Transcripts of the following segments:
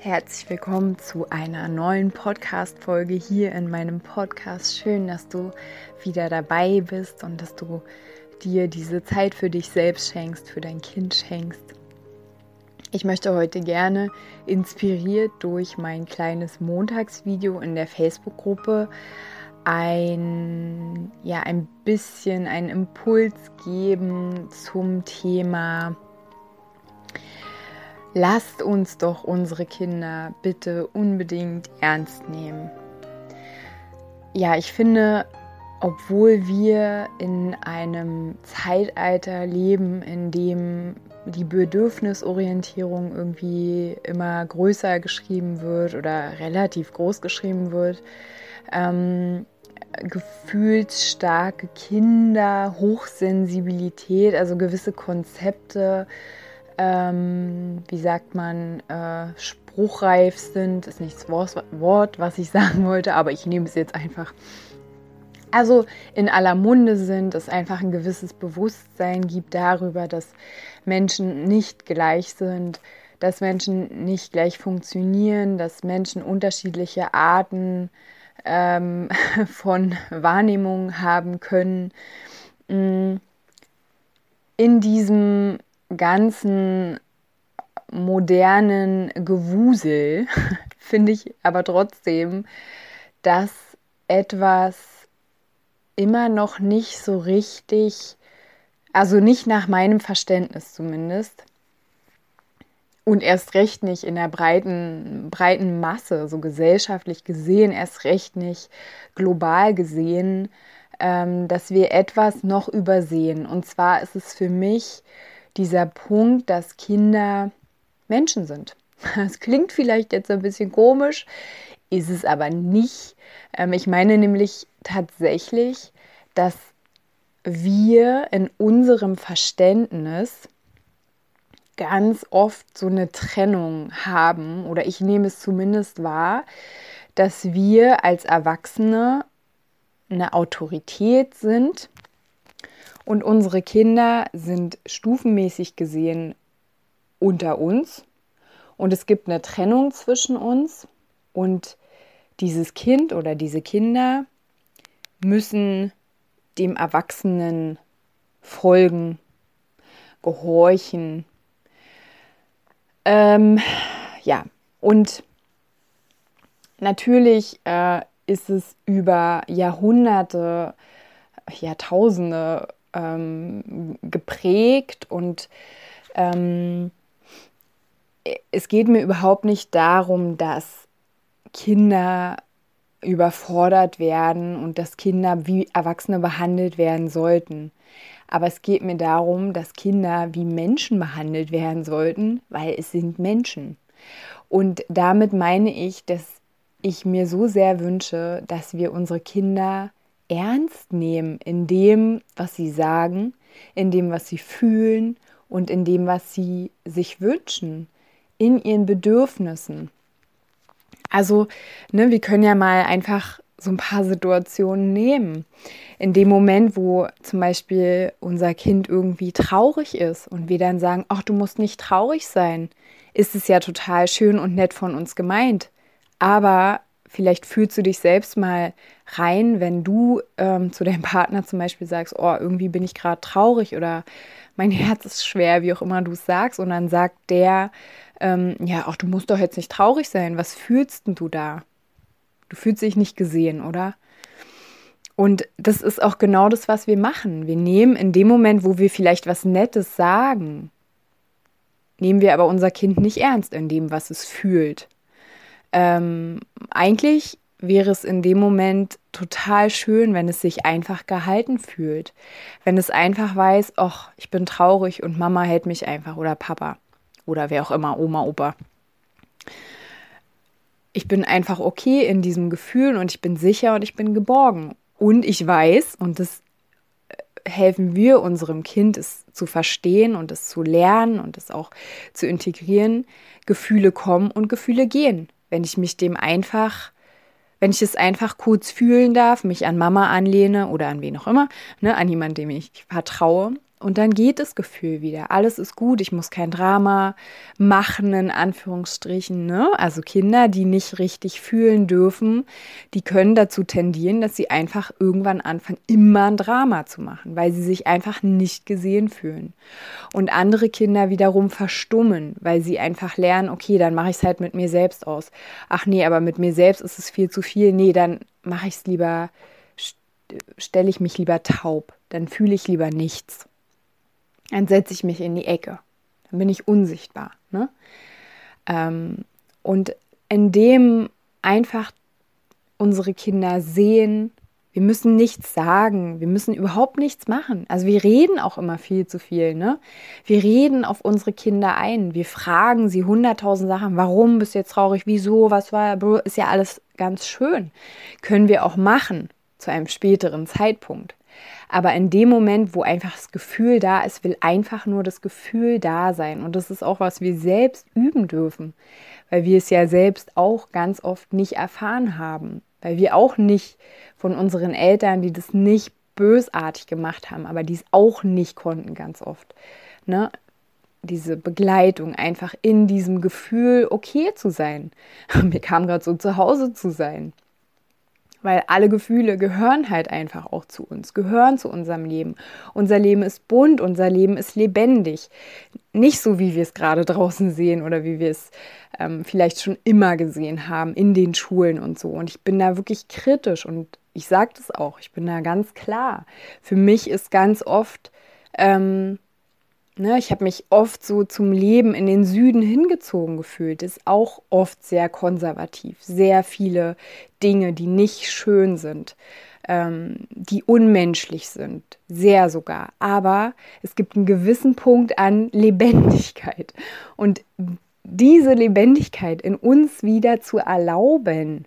herzlich willkommen zu einer neuen Podcast-Folge hier in meinem Podcast. Schön, dass du wieder dabei bist und dass du dir diese Zeit für dich selbst schenkst, für dein Kind schenkst. Ich möchte heute gerne inspiriert durch mein kleines Montagsvideo in der Facebook-Gruppe ein, ja, ein bisschen einen Impuls geben zum Thema lasst uns doch unsere Kinder bitte unbedingt ernst nehmen. Ja, ich finde, obwohl wir in einem Zeitalter leben, in dem die Bedürfnisorientierung irgendwie immer größer geschrieben wird oder relativ groß geschrieben wird, ähm, gefühlsstarke Kinder, Hochsensibilität, also gewisse Konzepte ähm, wie sagt man, äh, spruchreif sind. Ist nicht das Wort, was ich sagen wollte, aber ich nehme es jetzt einfach. Also in aller Munde sind, es einfach ein gewisses Bewusstsein gibt darüber, dass Menschen nicht gleich sind, dass Menschen nicht gleich funktionieren, dass Menschen unterschiedliche Arten ähm, von Wahrnehmung haben können. Mm. In diesem ganzen modernen Gewusel finde ich aber trotzdem, dass etwas immer noch nicht so richtig, also nicht nach meinem Verständnis zumindest, und erst recht nicht in der breiten, breiten Masse, so gesellschaftlich gesehen, erst recht nicht global gesehen, ähm, dass wir etwas noch übersehen. Und zwar ist es für mich dieser Punkt, dass Kinder Menschen sind. Das klingt vielleicht jetzt ein bisschen komisch, ist es aber nicht. Ähm, ich meine nämlich tatsächlich, dass wir in unserem Verständnis ganz oft so eine Trennung haben, oder ich nehme es zumindest wahr, dass wir als Erwachsene eine Autorität sind und unsere Kinder sind stufenmäßig gesehen unter uns. Und es gibt eine Trennung zwischen uns. Und dieses Kind oder diese Kinder müssen dem Erwachsenen folgen, gehorchen. Ähm, ja, und natürlich äh, ist es über Jahrhunderte, Jahrtausende ähm, geprägt und ähm, es geht mir überhaupt nicht darum, dass Kinder überfordert werden und dass Kinder wie Erwachsene behandelt werden sollten. Aber es geht mir darum, dass Kinder wie Menschen behandelt werden sollten, weil es sind Menschen. Und damit meine ich, dass ich mir so sehr wünsche, dass wir unsere Kinder ernst nehmen in dem, was sie sagen, in dem, was sie fühlen und in dem, was sie sich wünschen, in ihren Bedürfnissen. Also, ne, wir können ja mal einfach so ein paar Situationen nehmen. In dem Moment, wo zum Beispiel unser Kind irgendwie traurig ist und wir dann sagen, ach, du musst nicht traurig sein, ist es ja total schön und nett von uns gemeint. Aber vielleicht fühlst du dich selbst mal rein, wenn du ähm, zu deinem Partner zum Beispiel sagst, oh, irgendwie bin ich gerade traurig oder mein Herz ist schwer, wie auch immer du es sagst, und dann sagt der, ähm, ja, ach, du musst doch jetzt nicht traurig sein. Was fühlst denn du da? Du fühlst dich nicht gesehen, oder? Und das ist auch genau das, was wir machen. Wir nehmen in dem Moment, wo wir vielleicht was Nettes sagen, nehmen wir aber unser Kind nicht ernst in dem, was es fühlt. Ähm, eigentlich wäre es in dem Moment total schön, wenn es sich einfach gehalten fühlt. Wenn es einfach weiß, ach, ich bin traurig und Mama hält mich einfach oder Papa oder wer auch immer, Oma, Opa. ich bin einfach okay in diesem Gefühl und ich bin sicher und ich bin geborgen. Und ich weiß, und das äh, helfen wir unserem Kind, es zu verstehen und es zu lernen und es auch zu integrieren, Gefühle kommen und Gefühle gehen. Wenn ich mich dem einfach, wenn ich es einfach kurz fühlen darf, mich an Mama anlehne oder an wen auch immer, ne, an jemanden, dem ich vertraue und dann geht das Gefühl wieder. Alles ist gut. Ich muss kein Drama machen, in Anführungsstrichen. Ne? Also Kinder, die nicht richtig fühlen dürfen, die können dazu tendieren, dass sie einfach irgendwann anfangen, immer ein Drama zu machen, weil sie sich einfach nicht gesehen fühlen. Und andere Kinder wiederum verstummen, weil sie einfach lernen, okay, dann mache ich es halt mit mir selbst aus. Ach nee, aber mit mir selbst ist es viel zu viel. Nee, dann mache ich es lieber, stelle ich mich lieber taub. Dann fühle ich lieber nichts dann setze ich mich in die Ecke. Dann bin ich unsichtbar. Ne? Ähm, und indem einfach unsere Kinder sehen, wir müssen nichts sagen, wir müssen überhaupt nichts machen. Also wir reden auch immer viel zu viel, ne? Wir reden auf unsere Kinder ein, wir fragen sie hunderttausend Sachen, warum bist du jetzt traurig, wieso, was war, ist ja alles ganz schön. Können wir auch machen zu einem späteren Zeitpunkt. Aber in dem Moment, wo einfach das Gefühl da ist, will einfach nur das Gefühl da sein. Und das ist auch, was wir selbst üben dürfen, weil wir es ja selbst auch ganz oft nicht erfahren haben. Weil wir auch nicht von unseren Eltern, die das nicht bösartig gemacht haben, aber die es auch nicht konnten ganz oft. Ne? Diese Begleitung, einfach in diesem Gefühl okay zu sein. Mir kam gerade so zu Hause zu sein. Weil alle Gefühle gehören halt einfach auch zu uns, gehören zu unserem Leben. Unser Leben ist bunt, unser Leben ist lebendig. Nicht so, wie wir es gerade draußen sehen oder wie wir es ähm, vielleicht schon immer gesehen haben in den Schulen und so. Und ich bin da wirklich kritisch und ich sage das auch, ich bin da ganz klar. Für mich ist ganz oft ähm, Ne, ich habe mich oft so zum Leben in den Süden hingezogen gefühlt. Ist auch oft sehr konservativ. Sehr viele Dinge, die nicht schön sind, ähm, die unmenschlich sind. Sehr sogar. Aber es gibt einen gewissen Punkt an Lebendigkeit. Und diese Lebendigkeit in uns wieder zu erlauben,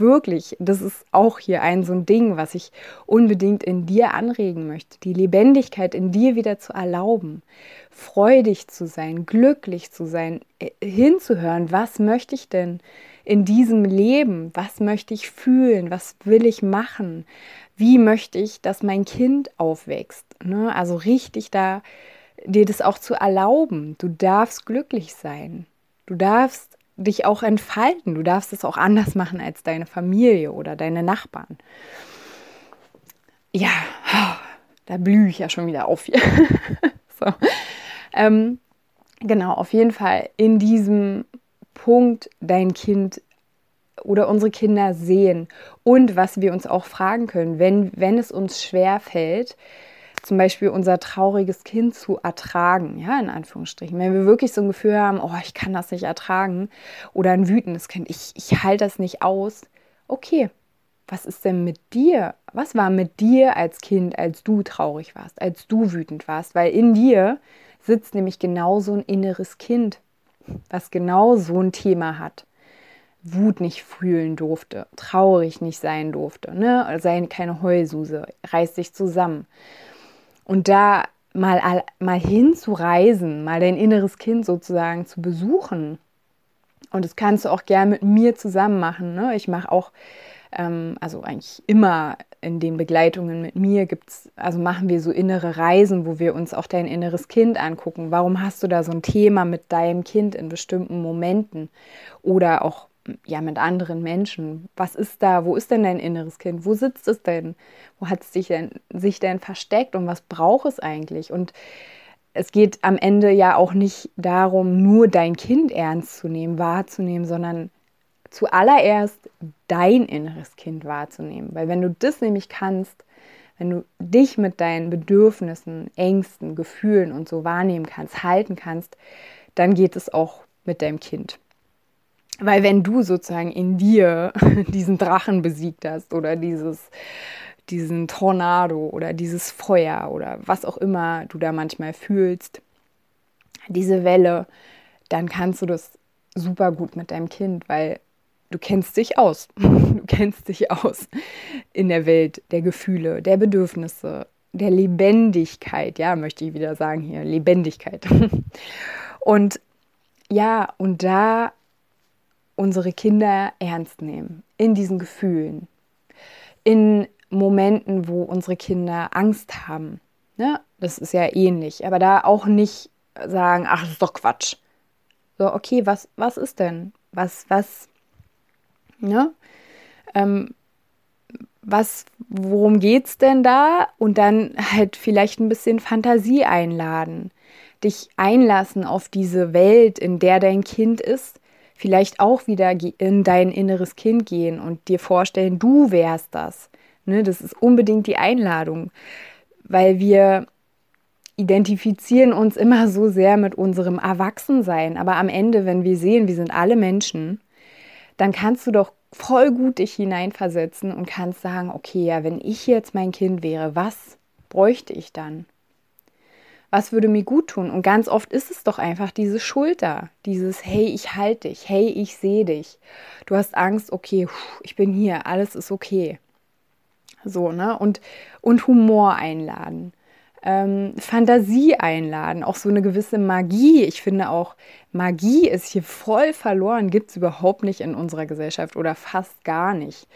wirklich, das ist auch hier ein so ein Ding, was ich unbedingt in dir anregen möchte, die Lebendigkeit in dir wieder zu erlauben, freudig zu sein, glücklich zu sein, äh, hinzuhören, was möchte ich denn in diesem Leben, was möchte ich fühlen, was will ich machen, wie möchte ich, dass mein Kind aufwächst. Ne? Also richtig da, dir das auch zu erlauben. Du darfst glücklich sein. Du darfst dich auch entfalten. Du darfst es auch anders machen als deine Familie oder deine Nachbarn. Ja, da blühe ich ja schon wieder auf hier. so. ähm, genau, auf jeden Fall in diesem Punkt dein Kind oder unsere Kinder sehen und was wir uns auch fragen können, wenn, wenn es uns schwer fällt, zum Beispiel unser trauriges Kind zu ertragen, ja, in Anführungsstrichen. Wenn wir wirklich so ein Gefühl haben, oh, ich kann das nicht ertragen, oder ein wütendes Kind, ich, ich halte das nicht aus, okay, was ist denn mit dir? Was war mit dir als Kind, als du traurig warst, als du wütend warst? Weil in dir sitzt nämlich genau so ein inneres Kind, was genau so ein Thema hat. Wut nicht fühlen durfte, traurig nicht sein durfte, ne? sei keine Heulsuse, reiß dich zusammen. Und da mal, mal hinzureisen, mal dein inneres Kind sozusagen zu besuchen. Und das kannst du auch gern mit mir zusammen machen. Ne? Ich mache auch, ähm, also eigentlich immer in den Begleitungen mit mir gibt's, also machen wir so innere Reisen, wo wir uns auch dein inneres Kind angucken. Warum hast du da so ein Thema mit deinem Kind in bestimmten Momenten? Oder auch ja mit anderen Menschen. Was ist da? Wo ist denn dein inneres Kind? Wo sitzt es denn? Wo hat es sich denn, sich denn versteckt und was braucht es eigentlich? Und es geht am Ende ja auch nicht darum, nur dein Kind ernst zu nehmen, wahrzunehmen, sondern zuallererst dein inneres Kind wahrzunehmen. Weil wenn du das nämlich kannst, wenn du dich mit deinen Bedürfnissen, Ängsten, Gefühlen und so wahrnehmen kannst, halten kannst, dann geht es auch mit deinem Kind. Weil wenn du sozusagen in dir diesen Drachen besiegt hast oder dieses, diesen Tornado oder dieses Feuer oder was auch immer du da manchmal fühlst, diese Welle, dann kannst du das super gut mit deinem Kind, weil du kennst dich aus. Du kennst dich aus in der Welt der Gefühle, der Bedürfnisse, der Lebendigkeit. Ja, möchte ich wieder sagen hier, Lebendigkeit. Und ja, und da unsere Kinder ernst nehmen, in diesen Gefühlen, in Momenten, wo unsere Kinder Angst haben. Ne? Das ist ja ähnlich, aber da auch nicht sagen, ach, das ist doch Quatsch. So, okay, was, was ist denn? Was, was, ne? Ähm, was, worum geht's denn da? Und dann halt vielleicht ein bisschen Fantasie einladen. Dich einlassen auf diese Welt, in der dein Kind ist. Vielleicht auch wieder in dein inneres Kind gehen und dir vorstellen, du wärst das. Ne, das ist unbedingt die Einladung, weil wir identifizieren uns immer so sehr mit unserem Erwachsensein. Aber am Ende, wenn wir sehen, wir sind alle Menschen, dann kannst du doch voll gut dich hineinversetzen und kannst sagen, okay, ja, wenn ich jetzt mein Kind wäre, was bräuchte ich dann? Was würde mir gut tun? Und ganz oft ist es doch einfach diese Schulter, dieses Hey, ich halte dich, hey, ich sehe dich. Du hast Angst, okay, ich bin hier, alles ist okay. So, ne? Und, und Humor einladen ähm, Fantasie einladen, auch so eine gewisse Magie. Ich finde auch, Magie ist hier voll verloren, gibt es überhaupt nicht in unserer Gesellschaft oder fast gar nicht.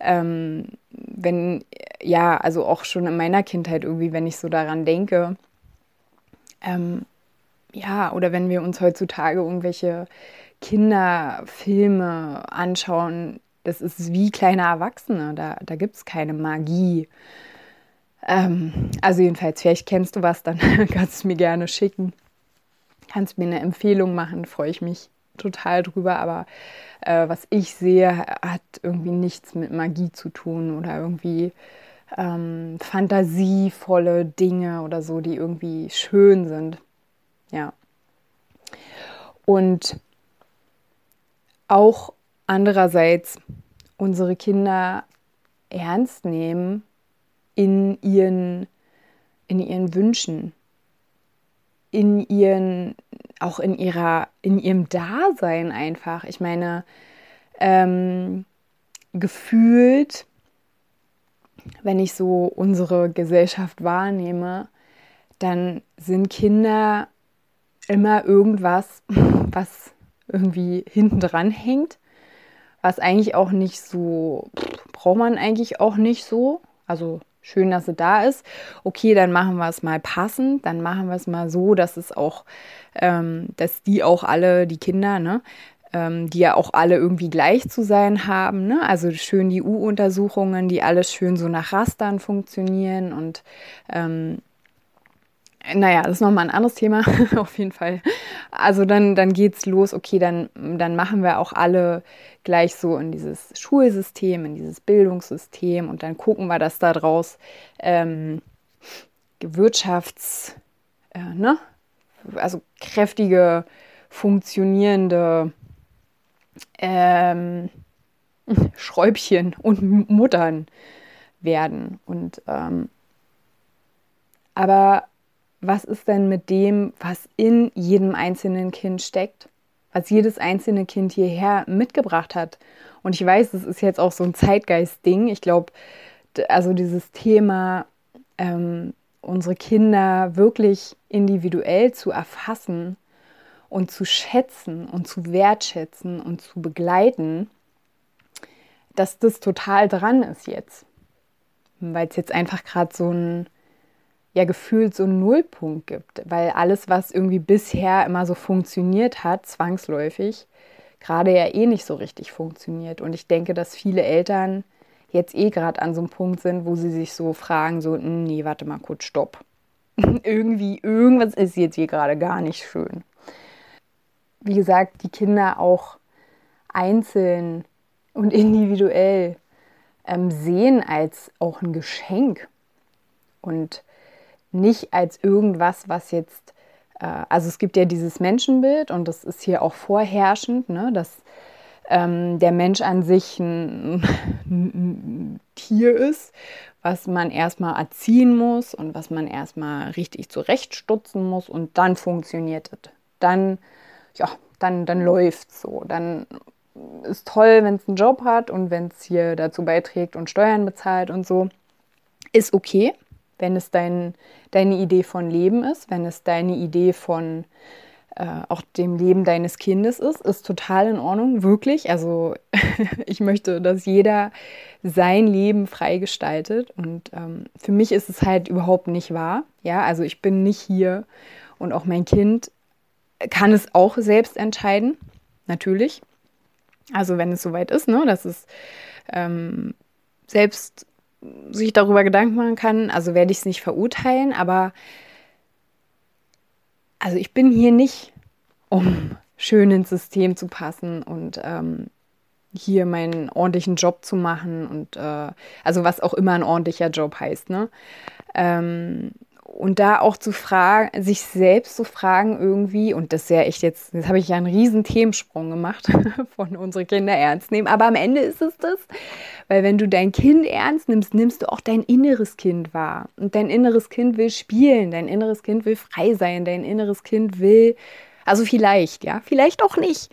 Ähm, wenn, ja, also auch schon in meiner Kindheit irgendwie, wenn ich so daran denke, ähm, ja, oder wenn wir uns heutzutage irgendwelche Kinderfilme anschauen, das ist wie kleine Erwachsene, da, da gibt es keine Magie. Ähm, also jedenfalls, vielleicht kennst du was, dann kannst du es mir gerne schicken. Kannst mir eine Empfehlung machen, freue ich mich total drüber. Aber äh, was ich sehe, hat irgendwie nichts mit Magie zu tun oder irgendwie ähm, fantasievolle Dinge oder so, die irgendwie schön sind. Ja. Und auch andererseits unsere Kinder ernst nehmen in ihren, in ihren Wünschen, in ihren, auch in ihrer, in ihrem Dasein einfach. Ich meine, ähm, gefühlt, wenn ich so unsere Gesellschaft wahrnehme, dann sind Kinder immer irgendwas, was irgendwie hinten dran hängt, was eigentlich auch nicht so, braucht man eigentlich auch nicht so. Also Schön, dass sie da ist. Okay, dann machen wir es mal passend. Dann machen wir es mal so, dass es auch, ähm, dass die auch alle, die Kinder, ne, ähm, die ja auch alle irgendwie gleich zu sein haben. Ne? Also schön die U-Untersuchungen, die alles schön so nach Rastern funktionieren und ähm, naja, das ist nochmal ein anderes Thema, auf jeden Fall. Also dann, dann geht's los, okay, dann, dann machen wir auch alle gleich so in dieses Schulsystem, in dieses Bildungssystem und dann gucken wir, dass da draus ähm, Wirtschafts, äh, ne? also kräftige, funktionierende ähm, Schräubchen und Muttern werden. Und ähm, aber was ist denn mit dem, was in jedem einzelnen Kind steckt, was jedes einzelne Kind hierher mitgebracht hat. Und ich weiß, es ist jetzt auch so ein Zeitgeist-Ding. Ich glaube, also dieses Thema, ähm, unsere Kinder wirklich individuell zu erfassen und zu schätzen und zu wertschätzen und zu begleiten, dass das total dran ist jetzt. Weil es jetzt einfach gerade so ein ja gefühlt so einen Nullpunkt gibt, weil alles, was irgendwie bisher immer so funktioniert hat, zwangsläufig, gerade ja eh nicht so richtig funktioniert. Und ich denke, dass viele Eltern jetzt eh gerade an so einem Punkt sind, wo sie sich so fragen, so, hm, nee, warte mal kurz, stopp. irgendwie, irgendwas ist jetzt hier gerade gar nicht schön. Wie gesagt, die Kinder auch einzeln und individuell ähm, sehen als auch ein Geschenk. Und nicht als irgendwas, was jetzt, äh, also es gibt ja dieses Menschenbild und das ist hier auch vorherrschend, ne, dass ähm, der Mensch an sich ein, ein Tier ist, was man erstmal erziehen muss und was man erstmal richtig zurechtstutzen muss und dann funktioniert es. Dann, ja, dann, dann läuft es so. Dann ist toll, wenn es einen Job hat und wenn es hier dazu beiträgt und Steuern bezahlt und so. Ist okay, wenn es dein, deine Idee von Leben ist, wenn es deine Idee von äh, auch dem Leben deines Kindes ist, ist total in Ordnung, wirklich. Also ich möchte, dass jeder sein Leben frei gestaltet und ähm, für mich ist es halt überhaupt nicht wahr. Ja, also ich bin nicht hier und auch mein Kind kann es auch selbst entscheiden, natürlich. Also wenn es soweit ist, ne, dass es ähm, selbst sich darüber Gedanken machen kann, also werde ich es nicht verurteilen, aber also ich bin hier nicht, um schön ins System zu passen und ähm, hier meinen ordentlichen Job zu machen und äh, also was auch immer ein ordentlicher Job heißt, ne? Ähm, und da auch zu fragen, sich selbst zu fragen irgendwie, und das ist ja echt jetzt, jetzt habe ich ja einen riesen Themensprung gemacht von unsere Kinder ernst nehmen, aber am Ende ist es das, weil wenn du dein Kind ernst nimmst, nimmst du auch dein inneres Kind wahr. Und dein inneres Kind will spielen, dein inneres Kind will frei sein, dein inneres Kind will, also vielleicht, ja, vielleicht auch nicht.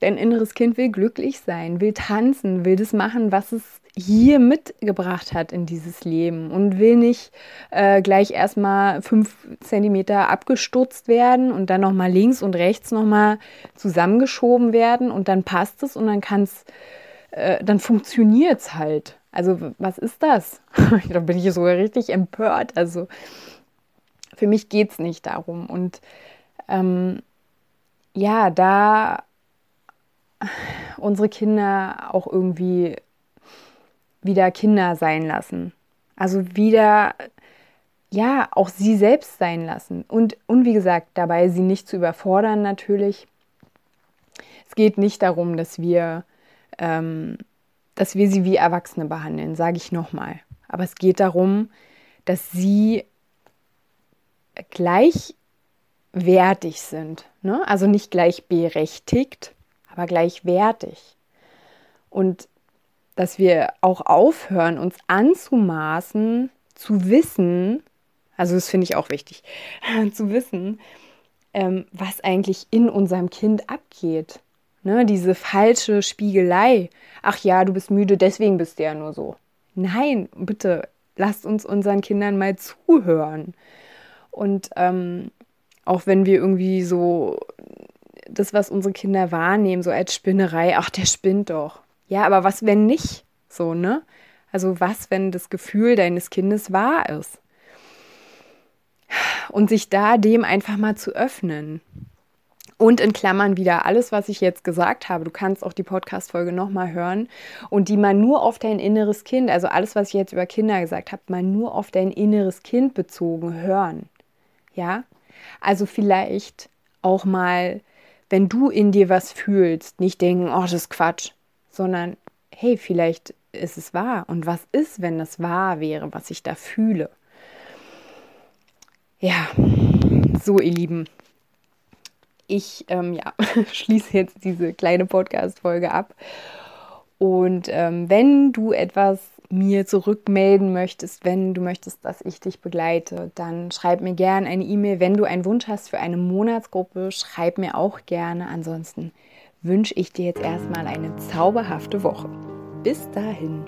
Dein inneres Kind will glücklich sein, will tanzen, will das machen, was es hier mitgebracht hat in dieses Leben und will nicht äh, gleich erstmal fünf Zentimeter abgestutzt werden und dann nochmal links und rechts nochmal zusammengeschoben werden und dann passt es und dann kann es, äh, dann funktioniert es halt. Also was ist das? da bin ich sogar richtig empört. Also für mich geht es nicht darum. Und ähm, ja, da unsere Kinder auch irgendwie wieder Kinder sein lassen. Also wieder, ja, auch sie selbst sein lassen. Und, und wie gesagt, dabei sie nicht zu überfordern natürlich. Es geht nicht darum, dass wir, ähm, dass wir sie wie Erwachsene behandeln, sage ich nochmal. Aber es geht darum, dass sie gleichwertig sind. Ne? Also nicht gleichberechtigt, aber gleichwertig. Und dass wir auch aufhören, uns anzumaßen, zu wissen, also das finde ich auch wichtig, zu wissen, ähm, was eigentlich in unserem Kind abgeht. Ne, diese falsche Spiegelei. Ach ja, du bist müde, deswegen bist du ja nur so. Nein, bitte, lasst uns unseren Kindern mal zuhören. Und ähm, auch wenn wir irgendwie so das, was unsere Kinder wahrnehmen, so als Spinnerei, ach, der spinnt doch. Ja, aber was, wenn nicht? So, ne? Also was, wenn das Gefühl deines Kindes wahr ist? Und sich da dem einfach mal zu öffnen. Und in Klammern wieder alles, was ich jetzt gesagt habe. Du kannst auch die Podcast-Folge nochmal hören und die mal nur auf dein inneres Kind, also alles, was ich jetzt über Kinder gesagt habe, mal nur auf dein inneres Kind bezogen hören. Ja? Also vielleicht auch mal, wenn du in dir was fühlst, nicht denken, oh, das ist Quatsch sondern hey, vielleicht ist es wahr. Und was ist, wenn es wahr wäre, was ich da fühle? Ja, so ihr Lieben. Ich ähm, ja, schließe jetzt diese kleine Podcast-Folge ab. Und ähm, wenn du etwas mir zurückmelden möchtest, wenn du möchtest, dass ich dich begleite, dann schreib mir gerne eine E-Mail. Wenn du einen Wunsch hast für eine Monatsgruppe, schreib mir auch gerne. Ansonsten wünsche ich dir jetzt erstmal eine zauberhafte Woche. Bis dahin.